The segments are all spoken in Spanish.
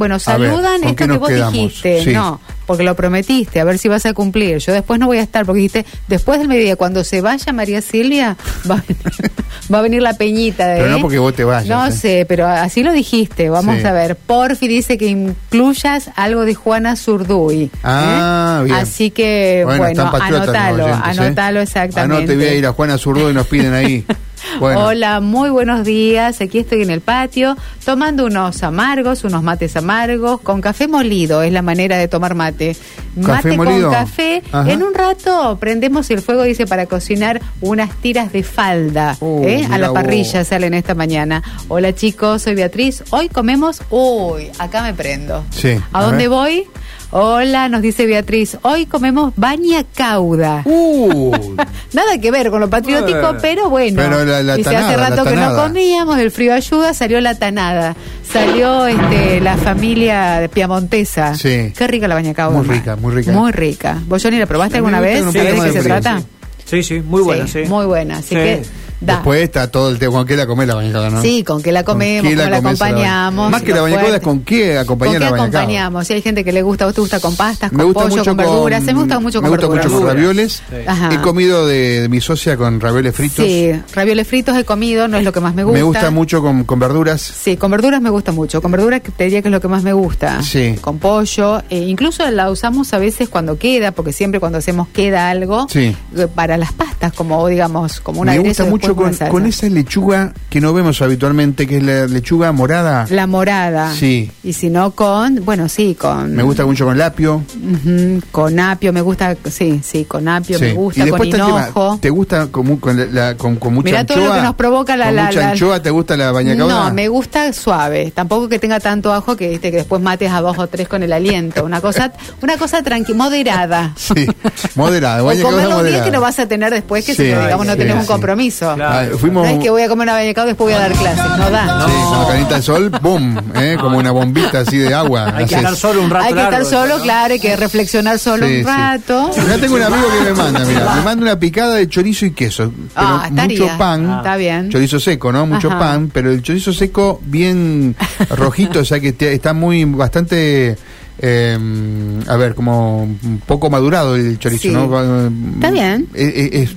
Bueno, ver, saludan ¿con qué esto que vos quedamos? dijiste. Sí. No, porque lo prometiste, a ver si vas a cumplir. Yo después no voy a estar, porque dijiste, después del mediodía, cuando se vaya María Silvia, va a venir, va a venir la peñita de... Pero no porque vos te vayas, No ¿eh? sé, pero así lo dijiste. Vamos Sí. a ver. Porfi dice que incluyas algo de Juana Zurduy. Ah, ¿eh? bien. Así que, bueno, los anótalo, ¿eh? anótalo exactamente. Anote, voy a ir a Juana Zurdo y nos piden ahí. Bueno, Hola, muy buenos días. Aquí estoy en el patio tomando unos amargos, unos mates amargos con café molido. Es la manera de tomar mate. ¿Café mate molido? con café. Ajá. En un rato prendemos el fuego, dice, para cocinar unas tiras de falda. Uh, ¿eh? A la vos. parrilla salen esta mañana. Hola chicos, soy Beatriz. Hoy comemos. Uy, acá me prendo. Sí, ¿A, a dónde ver. voy? Hola, nos dice Beatriz. Hoy comemos baña cauda. Uh, Nada que ver con lo patriótico, pero bueno. pero la- la Dice, tanada, hace rato que no comíamos, el frío ayuda, salió la tanada. Salió este, la familia de piamontesa. Sí. Qué rica la bañacauda. Muy rica, muy rica. Muy rica. ¿Vos, Johnny, la probaste alguna vez? ¿Sabés de qué se trata? Sí, sí, muy buena, sí. Muy buena, así Sí. que da. después está todo el tema. ¿Con qué la comés la bañacada, no? Sí, con qué la comemos, qué cómo la acompañamos. Más que la fuerte. ¿con qué acompañar ¿Con qué la acompañamos? Si hay gente que le gusta, ¿a vos te gusta con pastas, con Me gusta pollo, mucho con verduras? Me gusta mucho con me gusta verduras. mucho con ravioles. Ajá. He comido de, de mi socia con ravioles fritos. Sí, ravioles fritos he comido, no es lo que más me gusta. Me gusta mucho con, con verduras. Sí, con verduras me gusta mucho. Con verduras te diría que es lo que más me gusta. Sí. Con pollo. eh, incluso la usamos a veces cuando queda, porque siempre cuando hacemos queda algo. Sí. eh, Para las pastas, como digamos, como una me gusta mucho con, con esa lechuga que no vemos habitualmente, que es la lechuga morada. La morada. Sí. Y si no con, bueno, sí, con... Me gusta mucho con lapio. Con apio, me gusta, sí, sí, con apio, Sí. me y gusta, con después está el tema, hinojo. ¿Te gusta con, con, la- con, con mucha Mirá anchoa? todo lo que nos provoca la- ¿Con la- mucha la- anchoa te gusta la bañacauda? No, me gusta suave. Tampoco que tenga tanto ajo que, viste, que después mates a dos o tres con el aliento. Una cosa, una cosa tranqui, moderada. Sí, moderada. O moderada. que no vas a tener después, que Sí, si no, digamos no tenés un compromiso. Claro. Ah, fuimos No es que voy a comer bañacauda y después voy a dar clases. No da. Sí, cuando calienta el sol, ¡boom! ¿eh? Como una bombita así de agua. Hay que estar solo un rato Hay que estar largo, solo, ¿no? claro, hay que reflexionar solo Sí, un sí. rato. Ya tengo un amigo que me manda, mira, me manda una picada de chorizo y queso. Pero Ah, mucho pan. Está bien. Chorizo seco, ¿no? Mucho Ajá. pan, pero el chorizo seco bien rojito, o sea que está muy, bastante, eh, a ver, como un poco madurado el chorizo, Sí. ¿no? Está bien. Es, es- es-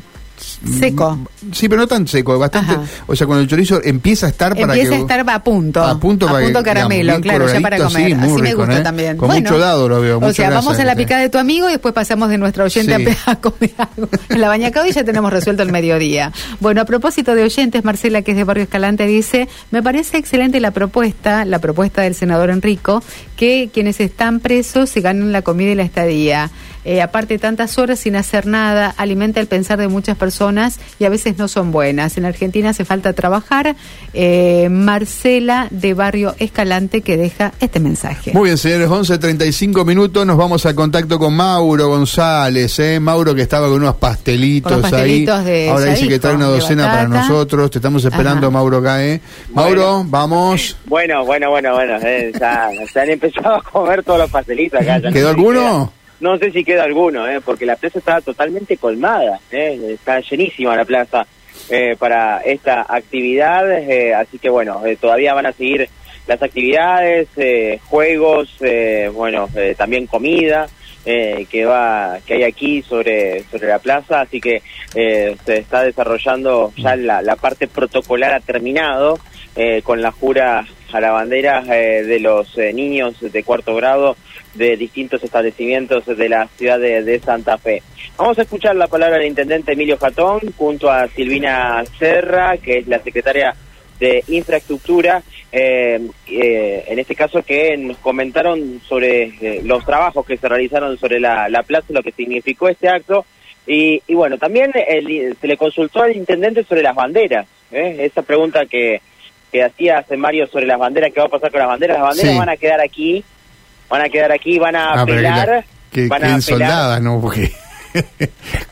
Seco. Sí, pero no tan seco, bastante. Ajá. O sea, cuando el chorizo empieza a estar para Empieza que. a estar a punto. A punto para que, caramelo, digamos, claro, ya para comer. sí, Así me gusta ¿eh? también. Con mucho dado lo veo, O sea, grasa vamos a la que picada de tu amigo y después pasamos de nuestra oyente Sí. a, a comer algo. En la bañacada y ya tenemos resuelto el mediodía. Bueno, a propósito de oyentes, Marcela, que es de Barrio Escalante, dice, me parece excelente la propuesta, la propuesta del senador Enrico, que quienes están presos se ganen la comida y la estadía. Eh, aparte, tantas horas sin hacer nada alimenta el pensar de muchas personas y a veces no son buenas. En Argentina hace falta trabajar. Eh, Marcela de Barrio Escalante que deja este mensaje. Muy bien, señores, 11.35 minutos, nos vamos a contacto con Mauro González, ¿eh? Mauro que estaba con unos pastelitos, Con los pastelitos ahí. de Ahora dice que trae una docena para nosotros, te estamos esperando, Ajá. Mauro, acá, ¿eh? Mauro, vamos. Bueno, bueno, bueno, bueno. eh, ya, se han empezado a comer todos los pastelitos acá. no ¿Quedó si alguno? queda- no sé si queda alguno, eh, porque la plaza está totalmente colmada. Eh, está llenísima la plaza eh, para esta actividad. eh, así que bueno, eh, todavía van a seguir las actividades, eh, juegos, eh, bueno, eh, también comida. eh, que va que hay aquí sobre sobre la plaza así que eh, se está desarrollando ya la, la parte protocolar ha terminado eh, con la jura bandera eh, de los eh, niños de cuarto grado de distintos establecimientos de la ciudad de, Santa Fe. Vamos a escuchar la palabra del intendente Emilio Jatón junto a Silvina Serra, que es la secretaria de infraestructura, eh, eh, en este caso que nos comentaron sobre eh, los trabajos que se realizaron sobre la, la plaza, lo que significó este acto, y, y bueno, también el- se le consultó al intendente sobre las banderas, esa pregunta que, que hacía hace Mario sobre las banderas, ¿qué va a pasar con las banderas? Las banderas Sí. van a quedar aquí, van a quedar aquí, van a Ah, apelar, la- que van a soldadas, ¿no? Porque...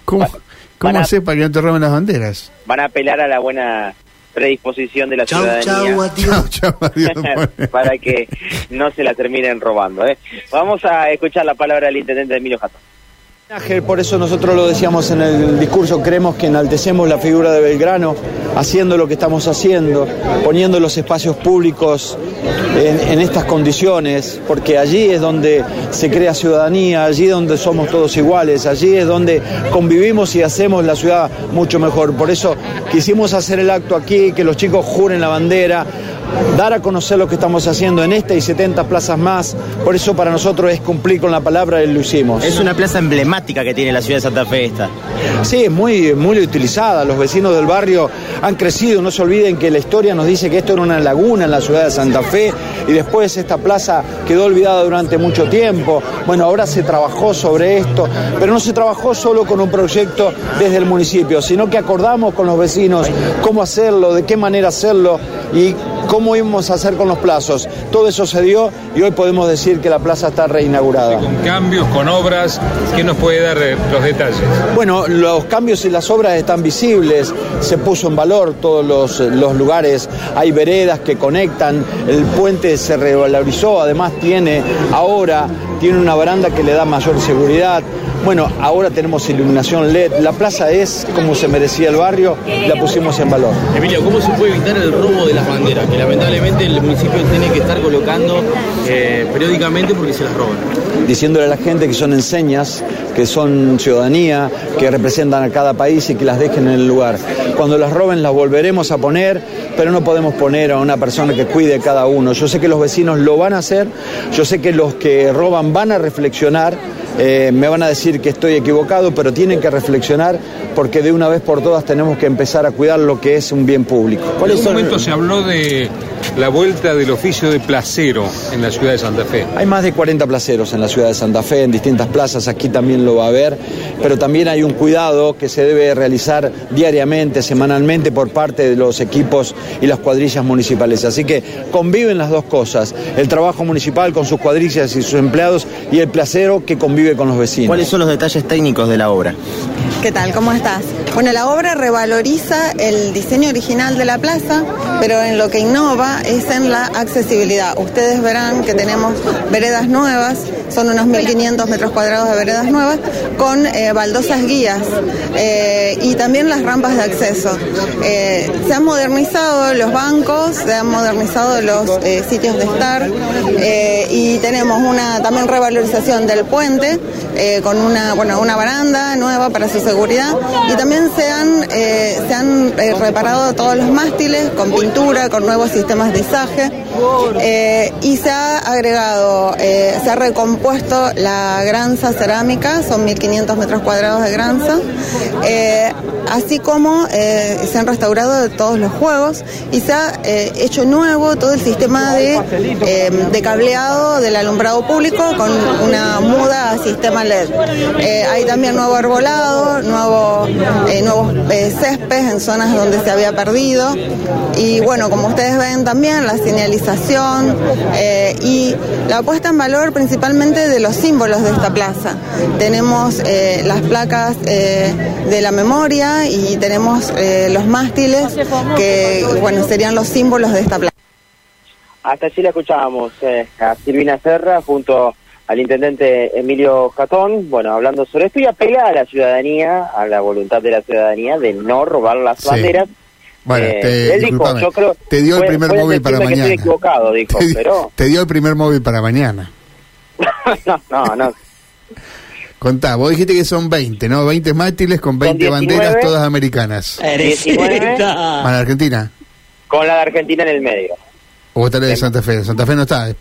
¿Cómo, cómo van a- hacer para que no te roben las banderas? van a apelar a la buena predisposición de la Chau, ciudadanía. chau, adiós. Chao, chao, adiós. para que no se la terminen robando. ¿eh? Vamos a escuchar la palabra del intendente Emilio Jatón. Por eso nosotros lo decíamos en el discurso, creemos que enaltecemos la figura de Belgrano, haciendo lo que estamos haciendo, poniendo los espacios públicos en, estas condiciones, porque allí es donde se crea ciudadanía, allí es donde somos todos iguales, allí es donde convivimos y hacemos la ciudad mucho mejor. Por eso quisimos hacer el acto aquí, que los chicos juren la bandera, dar a conocer lo que estamos haciendo en esta y 70 plazas más. Por eso para nosotros es cumplir con la palabra y lo hicimos. Es una plaza emblemática que tiene la ciudad de Santa Fe esta. Sí, es muy, muy utilizada. Los vecinos del barrio han crecido. No se olviden que la historia nos dice que esto era una laguna en la ciudad de Santa Fe y después esta plaza quedó olvidada durante mucho tiempo. Bueno, ahora se trabajó sobre esto, pero no se trabajó solo con un proyecto desde el municipio, sino que acordamos con los vecinos cómo hacerlo, de qué manera hacerlo y cómo íbamos a hacer con los plazos. Todo eso se dio y hoy podemos decir que la plaza está reinaugurada. Con cambios, con obras, ¿qué nos puede dar los detalles? Bueno, los cambios y las obras están visibles, se puso en valor todos los, los lugares, hay veredas que conectan, el puente se revalorizó, además tiene ahora, tiene una baranda que le da mayor seguridad. Bueno, ahora tenemos iluminación LED, la plaza es como se merecía el barrio, la pusimos en valor. Emilio, ¿cómo se puede evitar el robo de las banderas? Que lamentablemente el municipio tiene que estar colocando eh, periódicamente porque se las roban. Diciéndole a la gente que son enseñas, que son ciudadanía, que representan a cada país y que las dejen en el lugar. Cuando las roben las volveremos a poner, pero no podemos poner a una persona que cuide cada uno. Yo sé que los vecinos lo van a hacer, yo sé que los que roban van a reflexionar eh, me van a decir que estoy equivocado, pero tienen que reflexionar porque de una vez por todas tenemos que empezar a cuidar lo que es un bien público. En un momento se habló de la vuelta del oficio de placero en la ciudad de Santa Fe. Hay más de 40 placeros en la ciudad de Santa Fe, en distintas plazas, aquí también lo va a haber, pero también hay un cuidado que se debe realizar diariamente, semanalmente por parte de los equipos y las cuadrillas municipales. Así que conviven las dos cosas, el trabajo municipal con sus cuadrillas y sus empleados y el placero que convive con los vecinos. ¿Cuáles son los detalles técnicos de la obra? ¿Qué tal? ¿Cómo estás? Bueno, la obra revaloriza el diseño original de la plaza, pero en lo que innova es en la accesibilidad. Ustedes verán que tenemos veredas nuevas, son unos 1.500 metros cuadrados de veredas nuevas, con eh, baldosas guías eh, y también las rampas de acceso. Eh, se han modernizado los bancos, se han modernizado los sitios de estar y tenemos una también revalorización del puente con una, bueno, una baranda nueva para su seguridad y también se han, se han reparado todos los mástiles con pintura, con nuevos sistemas de izaje y se ha agregado, se ha recompuesto la granza cerámica, son 1.500 metros cuadrados de granza, eh, así como eh, se han restaurado todos los juegos y se ha eh, hecho nuevo todo el sistema de, de, cableado del alumbrado público con una muda a sistema LED. hay también nuevo arbolado, nuevo, nuevos céspedes en zonas donde se había perdido y bueno, como ustedes ven también la señalización y la puesta en valor principalmente de los símbolos de esta plaza. Tenemos eh, las placas eh, de la memoria y tenemos eh, los mástiles que bueno serían los símbolos de esta plaza. Hasta allí la escuchábamos a Silvina Serra junto al intendente Emilio Jatón, bueno, hablando sobre esto y apelar a la ciudadanía, a la voluntad de la ciudadanía de no robar las Sí. banderas. Bueno, Eh, te, él dijo, disculpame, yo creo- te dio el primer móvil para que mañana. estoy equivocado, dijo, te, di- pero- te dio el primer móvil para mañana. no, no, no. Contá, vos dijiste que son 20, ¿no? 20 mástiles con 20 19. banderas todas americanas. 19 ¿Para Argentina? con la de Argentina en el medio. ¿O vos de Santa Fe? Santa Fe no está, es